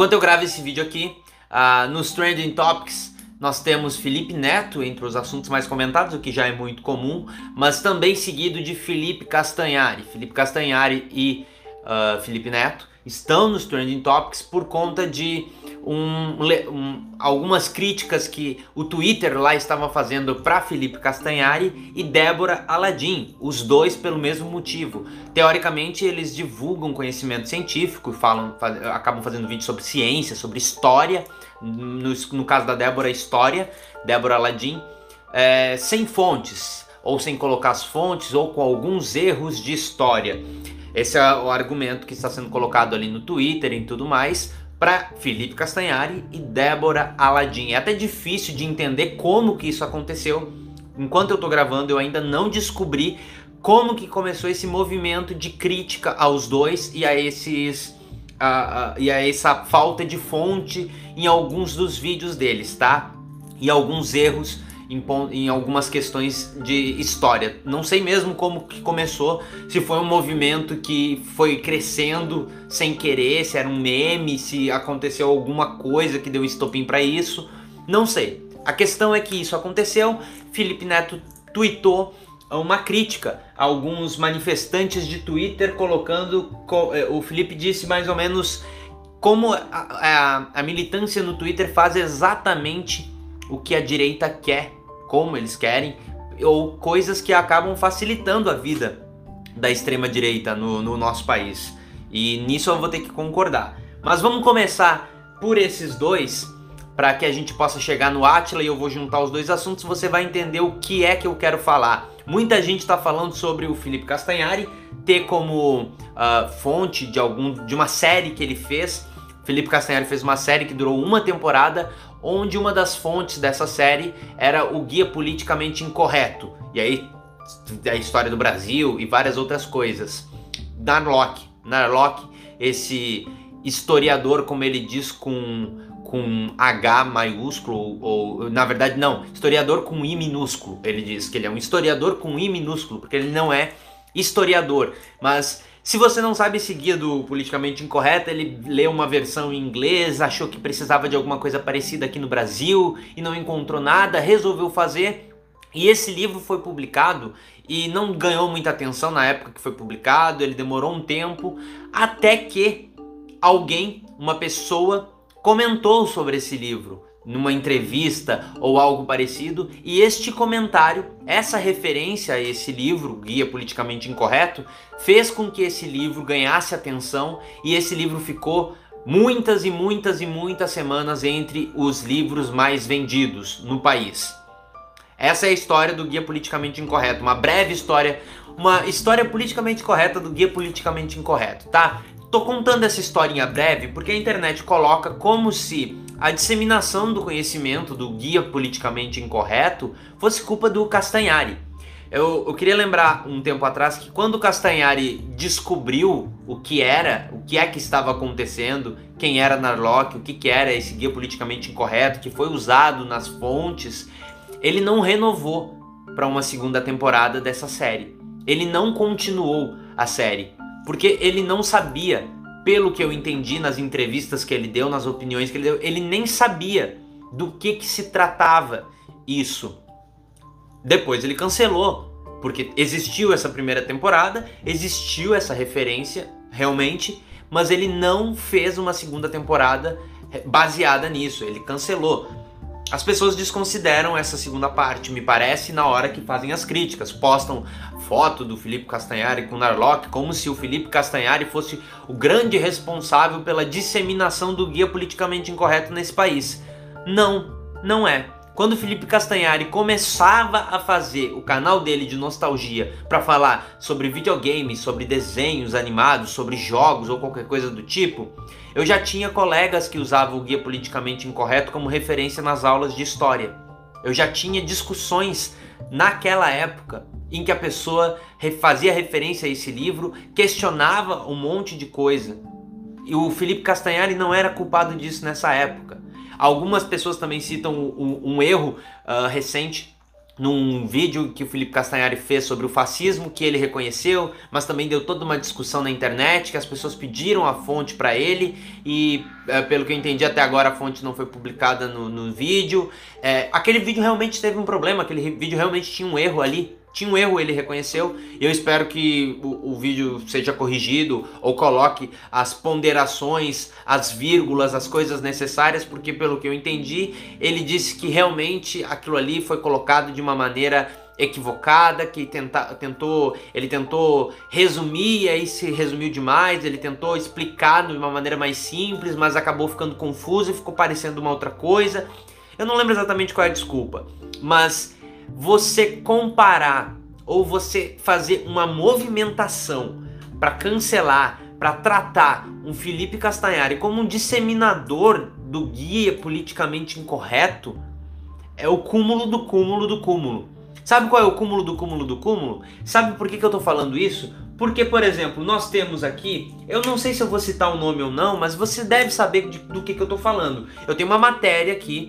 Enquanto eu gravo esse vídeo aqui, uh, nos Trending Topics nós temos Felipe Neto entre os assuntos mais comentados, o que já é muito comum, mas também seguido de Felipe Castanhari. Felipe Castanhari e uh, Felipe Neto estão nos Trending Topics por conta de um, um, algumas críticas que o Twitter lá estava fazendo para Felipe Castanhari e Débora Aladim, os dois pelo mesmo motivo. Teoricamente, eles divulgam conhecimento científico, falam, faz, acabam fazendo vídeos sobre ciência, sobre história, no, no caso da Débora, história, Débora Aladim, é, sem fontes, ou sem colocar as fontes, ou com alguns erros de história. Esse é o argumento que está sendo colocado ali no Twitter e tudo mais para Felipe Castanhari e Débora Aladim. É até difícil de entender como que isso aconteceu. Enquanto eu estou gravando, eu ainda não descobri como que começou esse movimento de crítica aos dois e a esses e a essa falta de fonte em alguns dos vídeos deles, tá? E alguns erros em, em, algumas questões de história. Não sei mesmo como que começou, se foi um movimento que foi crescendo sem querer, se era um meme, se aconteceu alguma coisa que deu estopim para isso. Não sei. A questão é que isso aconteceu. Felipe Neto tweetou uma crítica a alguns manifestantes de Twitter colocando. Eh, o Felipe disse mais ou menos como a, a, a militância no Twitter faz exatamente o que a direita quer como eles querem, ou coisas que acabam facilitando a vida da extrema direita no, no nosso país. E nisso eu vou ter que concordar. Mas vamos começar por esses dois, para que a gente possa chegar no Atila e eu vou juntar os dois assuntos, você vai entender o que é que eu quero falar. Muita gente está falando sobre o Felipe Castanhari ter como uh, fonte de algum de uma série que ele fez. Felipe Castanhari fez uma série que durou uma temporada, onde uma das fontes dessa série era o Guia Politicamente Incorreto. E aí a história do Brasil e várias outras coisas. Narlock, Narlock, esse historiador, como ele diz com, com H maiúsculo, ou na verdade não, historiador com I minúsculo. Ele diz que ele é um historiador com I minúsculo, porque ele não é historiador, mas se você não sabe esse guia do politicamente incorreto, ele leu uma versão em inglês, achou que precisava de alguma coisa parecida aqui no Brasil e não encontrou nada, resolveu fazer. E esse livro foi publicado e não ganhou muita atenção na época que foi publicado, ele demorou um tempo, até que alguém, uma pessoa, comentou sobre esse livro numa entrevista ou algo parecido, e este comentário, essa referência a esse livro, Guia Politicamente Incorreto, fez com que esse livro ganhasse atenção e esse livro ficou muitas e muitas e muitas semanas entre os livros mais vendidos no país. Essa é a história do Guia Politicamente Incorreto, uma breve história, uma história politicamente correta do Guia Politicamente Incorreto, tá? Tô contando essa historinha breve porque a internet coloca como se a disseminação do conhecimento do guia politicamente incorreto fosse culpa do Castanhari. Eu, eu, queria lembrar um tempo atrás que quando o Castanhari descobriu o que era, o que é que estava acontecendo, quem era Narlock, o que, que era esse guia politicamente incorreto, que foi usado nas fontes, ele não renovou para uma segunda temporada dessa série. Ele não continuou a série porque ele não sabia, pelo que eu entendi nas entrevistas que ele deu, nas opiniões que ele deu, ele nem sabia do que, que se tratava isso. Depois ele cancelou, porque existiu essa primeira temporada, existiu essa referência realmente, mas ele não fez uma segunda temporada baseada nisso, ele cancelou. As pessoas desconsideram essa segunda parte, me parece, na hora que fazem as críticas. Postam foto do Felipe Castanhari com Narlock como se o Felipe Castanhari fosse o grande responsável pela disseminação do guia politicamente incorreto nesse país. Não, não é. Quando o Felipe Castanhari começava a fazer o canal dele de nostalgia para falar sobre videogames, sobre desenhos animados, sobre jogos ou qualquer coisa do tipo, eu já tinha colegas que usavam o guia politicamente incorreto como referência nas aulas de história. Eu já tinha discussões naquela época em que a pessoa fazia referência a esse livro, questionava um monte de coisa. E o Felipe Castanhari não era culpado disso nessa época. Algumas pessoas também citam um, um erro uh, recente num vídeo que o Felipe Castanhari fez sobre o fascismo, que ele reconheceu, mas também deu toda uma discussão na internet, que as pessoas pediram a fonte para ele e, é, pelo que eu entendi até agora, a fonte não foi publicada no, no vídeo. É, aquele vídeo realmente teve um problema, aquele vídeo realmente tinha um erro ali, tinha um erro, ele reconheceu, e eu espero que o, o, vídeo seja corrigido ou coloque as ponderações, as vírgulas, as coisas necessárias, porque pelo que eu entendi, ele disse que realmente aquilo ali foi colocado de uma maneira equivocada, que tenta, tentou, ele tentou resumir aí se resumiu demais, ele tentou explicar de uma maneira mais simples, mas acabou ficando confuso e ficou parecendo uma outra coisa. Eu não lembro exatamente qual é a desculpa, mas você comparar ou você fazer uma movimentação para cancelar, para tratar um Felipe Castanhari como um disseminador do guia politicamente incorreto, é o cúmulo do cúmulo do cúmulo. Sabe qual é o cúmulo do cúmulo do cúmulo? Sabe por que, que eu estou falando isso? Porque, por exemplo, nós temos aqui, eu não sei se eu vou citar o nome ou não, mas você deve saber de, do que, que eu estou falando. Eu tenho uma matéria aqui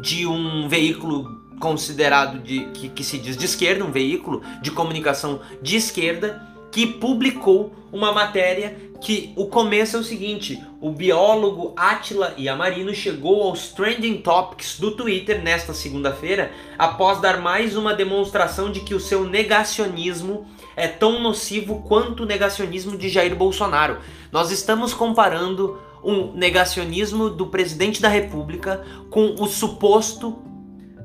de um veículo considerado de que, que se diz de esquerda, um veículo de comunicação de esquerda, que publicou uma matéria que o começo é o seguinte: o biólogo Atila Yamarino chegou aos trending topics do Twitter nesta segunda-feira após dar mais uma demonstração de que o seu negacionismo é tão nocivo quanto o negacionismo de Jair Bolsonaro. Nós estamos comparando um negacionismo do presidente da República com o suposto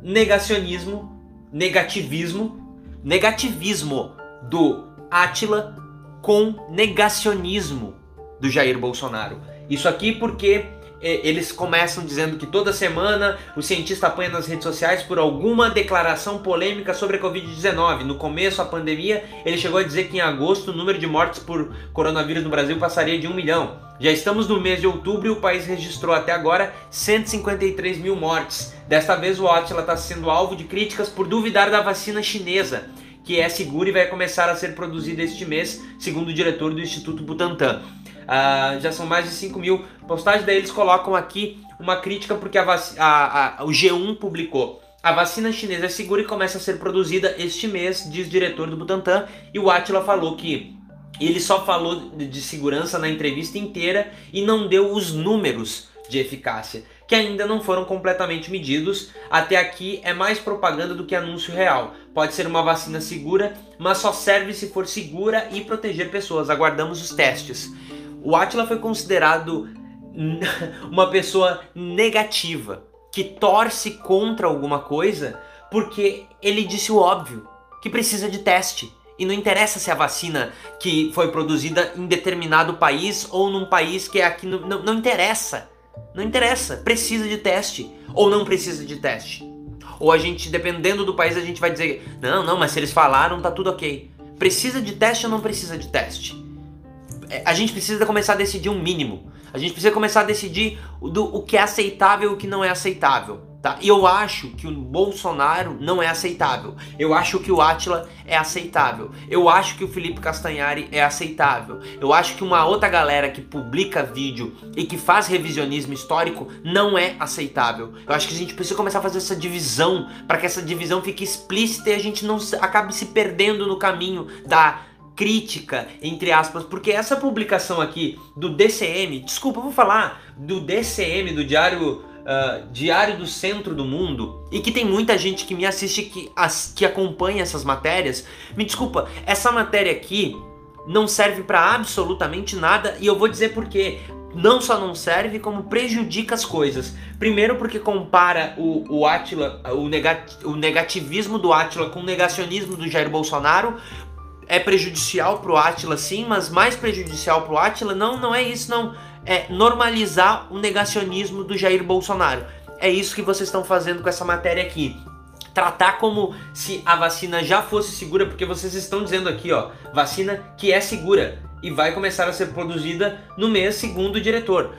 negacionismo, negativismo, negativismo do Átila com negacionismo do Jair Bolsonaro. Isso aqui porque eles começam dizendo que toda semana o cientista apanha nas redes sociais por alguma declaração polêmica sobre a Covid-19. No começo da pandemia, ele chegou a dizer que em agosto o número de mortes por coronavírus no Brasil passaria de um milhão. Já estamos no mês de outubro e o país registrou até agora 153 mil mortes. Desta vez o Atila está sendo alvo de críticas por duvidar da vacina chinesa, que é segura e vai começar a ser produzida este mês, segundo o diretor do Instituto Butantan. Uh, já são mais de 5 mil postagens, daí eles colocam aqui uma crítica porque a, a, a, o G1 publicou. A vacina chinesa é segura e começa a ser produzida este mês, diz o diretor do Butantan, e o Atila falou que ele só falou de segurança na entrevista inteira e não deu os números de eficácia, que ainda não foram completamente medidos. Até aqui é mais propaganda do que anúncio real. Pode ser uma vacina segura, mas só serve se for segura e proteger pessoas. Aguardamos os testes o Atila foi considerado uma pessoa negativa, que torce contra alguma coisa porque ele disse o óbvio, que precisa de teste. E não interessa se a vacina que foi produzida em determinado país ou num país que é aqui. No, não, não interessa. Não interessa. Precisa de teste. Ou não precisa de teste. Ou a gente, dependendo do país, a gente vai dizer: não, não, mas se eles falaram, tá tudo ok. Precisa de teste ou não precisa de teste? É, a gente precisa começar a decidir um mínimo. A gente precisa começar a decidir do, o que é aceitável e o que não é aceitável. Tá? Eu acho que o Bolsonaro não é aceitável. Eu acho que o Atila é aceitável. Eu acho que o Felipe Castanhari é aceitável. Eu acho que uma outra galera que publica vídeo e que faz revisionismo histórico não é aceitável. Eu acho que a gente precisa começar a fazer essa divisão para que essa divisão fique explícita e a gente não acabe se perdendo no caminho da crítica, entre aspas, porque essa publicação aqui do DCM, desculpa, vou falar do DCM, do Diário uh, Diário do Centro do Mundo, e que tem muita gente que me assiste que, as, que acompanha essas matérias. Me desculpa, essa matéria aqui não serve para absolutamente nada e eu vou dizer por quê. Não só não serve, como prejudica as coisas. Primeiro porque compara o, o Atila, o, negat, o negativismo do Atila com o negacionismo do Jair Bolsonaro, é prejudicial pro Atila sim, mas mais prejudicial pro Atila não, não é isso não. É normalizar o negacionismo do Jair Bolsonaro. É isso que vocês estão fazendo com essa matéria aqui. Tratar como se a vacina já fosse segura, porque vocês estão dizendo aqui, ó, vacina que é segura e vai começar a ser produzida no mês segundo o diretor.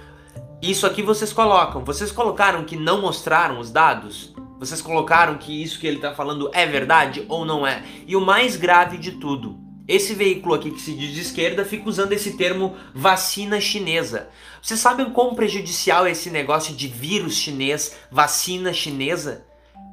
Isso aqui vocês colocam. Vocês colocaram que não mostraram os dados? Vocês colocaram que isso que ele está falando é verdade ou não é? E o mais grave de tudo, esse veículo aqui que se diz de esquerda fica usando esse termo vacina chinesa. Vocês sabem quão prejudicial é esse negócio de vírus chinês, vacina chinesa?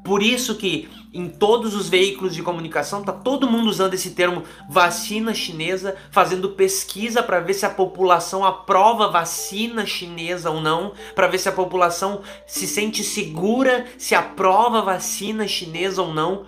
Por isso que em todos os veículos de comunicação, tá todo mundo usando esse termo vacina chinesa, fazendo pesquisa para ver se a população aprova vacina chinesa ou não, para ver se a população se sente segura, se aprova vacina chinesa ou não.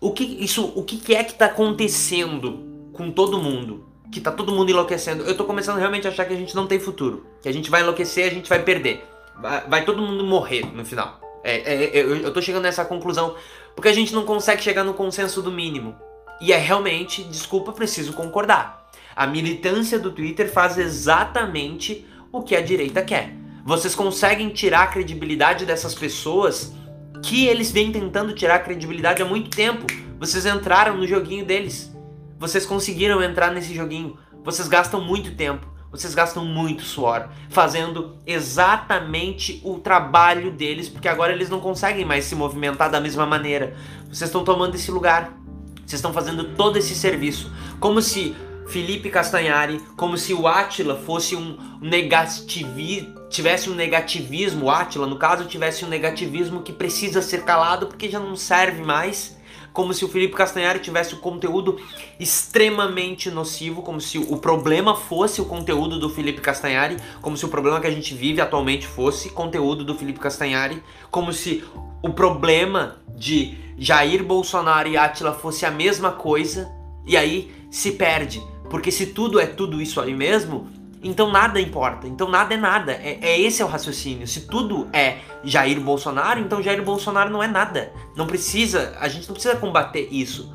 O que isso, o que é que tá acontecendo com todo mundo? Que tá todo mundo enlouquecendo. Eu tô começando realmente a achar que a gente não tem futuro, que a gente vai enlouquecer, a gente vai perder. Vai, vai todo mundo morrer no final. É, é, é, eu, eu tô chegando nessa conclusão porque a gente não consegue chegar no consenso do mínimo. E é realmente, desculpa, preciso concordar. A militância do Twitter faz exatamente o que a direita quer. Vocês conseguem tirar a credibilidade dessas pessoas que eles vêm tentando tirar a credibilidade há muito tempo. Vocês entraram no joguinho deles. Vocês conseguiram entrar nesse joguinho. Vocês gastam muito tempo. Vocês gastam muito suor fazendo exatamente o trabalho deles, porque agora eles não conseguem mais se movimentar da mesma maneira. Vocês estão tomando esse lugar. Vocês estão fazendo todo esse serviço. Como se Felipe Castanhari, como se o Átila fosse um negativismo, tivesse um negativismo, o Átila, no caso, tivesse um negativismo que precisa ser calado porque já não serve mais como se o Felipe Castanhari tivesse o conteúdo extremamente nocivo, como se o problema fosse o conteúdo do Felipe Castanhari, como se o problema que a gente vive atualmente fosse conteúdo do Felipe Castanhari, como se o problema de Jair Bolsonaro e Atila fosse a mesma coisa, e aí se perde. Porque se tudo é tudo isso aí mesmo, então nada importa, então nada é nada. É, é, esse é o raciocínio. Se tudo é Jair Bolsonaro, então Jair Bolsonaro não é nada. Não precisa, a gente não precisa combater isso.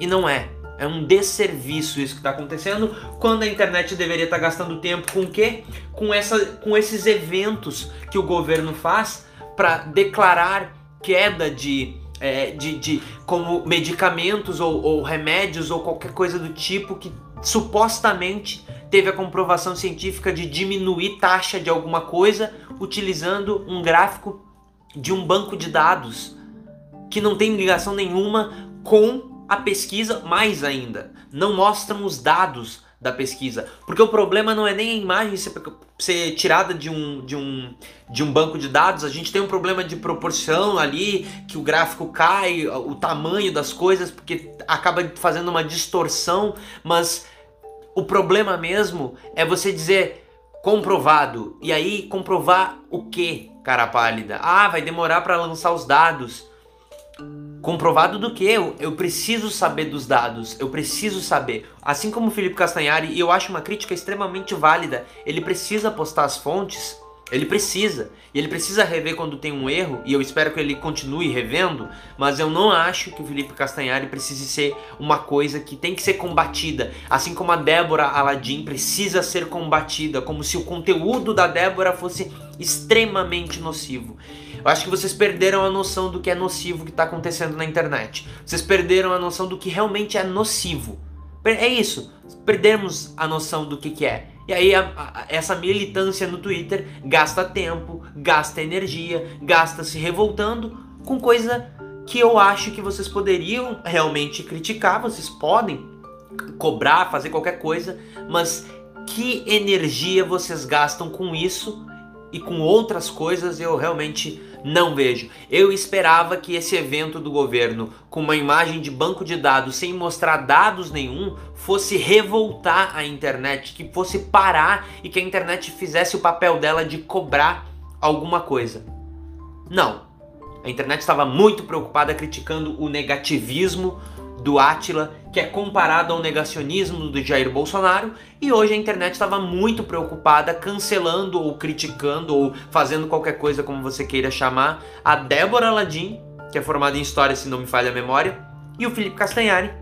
E não é. É um desserviço isso que está acontecendo quando a internet deveria estar tá gastando tempo com o quê? Com, essa, com esses eventos que o governo faz para declarar queda de, é, de, de como medicamentos ou, ou remédios ou qualquer coisa do tipo que supostamente teve a comprovação científica de diminuir taxa de alguma coisa utilizando um gráfico de um banco de dados que não tem ligação nenhuma com a pesquisa, mais ainda, não mostram os dados da pesquisa, porque o problema não é nem a imagem ser, ser tirada de um, de, um, de um banco de dados, a gente tem um problema de proporção ali, que o gráfico cai, o tamanho das coisas, porque acaba fazendo uma distorção, mas o problema mesmo é você dizer comprovado. E aí, comprovar o que, cara pálida? Ah, vai demorar para lançar os dados. Comprovado do que? Eu, eu preciso saber dos dados, eu preciso saber. Assim como o Felipe Castanhari, e eu acho uma crítica extremamente válida, ele precisa postar as fontes ele precisa. E ele precisa rever quando tem um erro, e eu espero que ele continue revendo, mas eu não acho que o Felipe Castanhari precise ser uma coisa que tem que ser combatida. Assim como a Débora Aladim precisa ser combatida, como se o conteúdo da Débora fosse extremamente nocivo. Eu acho que vocês perderam a noção do que é nocivo que está acontecendo na internet. Vocês perderam a noção do que realmente é nocivo. É isso. Perdemos a noção do que, que é. E aí a, a, essa militância no Twitter gasta tempo, gasta energia, gasta se revoltando com coisa que eu acho que vocês poderiam realmente criticar, vocês podem cobrar, fazer qualquer coisa, mas que energia vocês gastam com isso e com outras coisas eu realmente não vejo. Eu esperava que esse evento do governo, com uma imagem de banco de dados sem mostrar dados nenhum, fosse revoltar a internet, que fosse parar e que a internet fizesse o papel dela de cobrar alguma coisa. Não. A internet estava muito preocupada criticando o negativismo do Átila, que é comparado ao negacionismo do Jair Bolsonaro, e hoje a internet estava muito preocupada cancelando ou criticando ou fazendo qualquer coisa como você queira chamar a Débora Ladim, que é formada em história se não me falha a memória, e o Felipe Castanhari,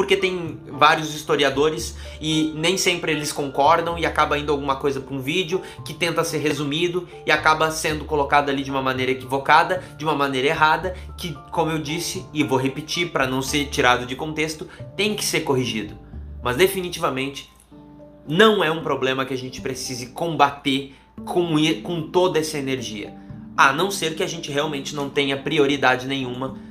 porque tem vários historiadores e nem sempre eles concordam e acaba indo alguma coisa para um vídeo que tenta ser resumido e acaba sendo colocado ali de uma maneira equivocada, de uma maneira errada, que, como eu disse e vou repetir para não ser tirado de contexto, tem que ser corrigido. Mas definitivamente não é um problema que a gente precise combater com, com toda essa energia. A não ser que a gente realmente não tenha prioridade nenhuma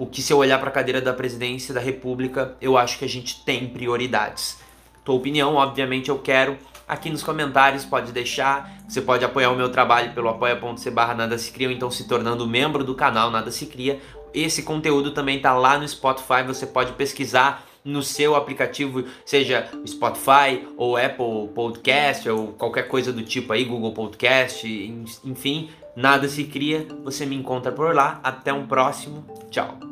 o que se eu olhar para a cadeira da presidência da República, eu acho que a gente tem prioridades. Tua opinião, obviamente, eu quero aqui nos comentários, pode deixar. Você pode apoiar o meu trabalho pelo apoia.se barra Nada Se Cria, ou então se tornando membro do canal Nada Se Cria. Esse conteúdo também está lá no Spotify, você pode pesquisar no seu aplicativo, seja Spotify ou Apple Podcast ou qualquer coisa do tipo aí, Google Podcast, enfim, nada se cria. Você me encontra por lá. Até um próximo. Tchau.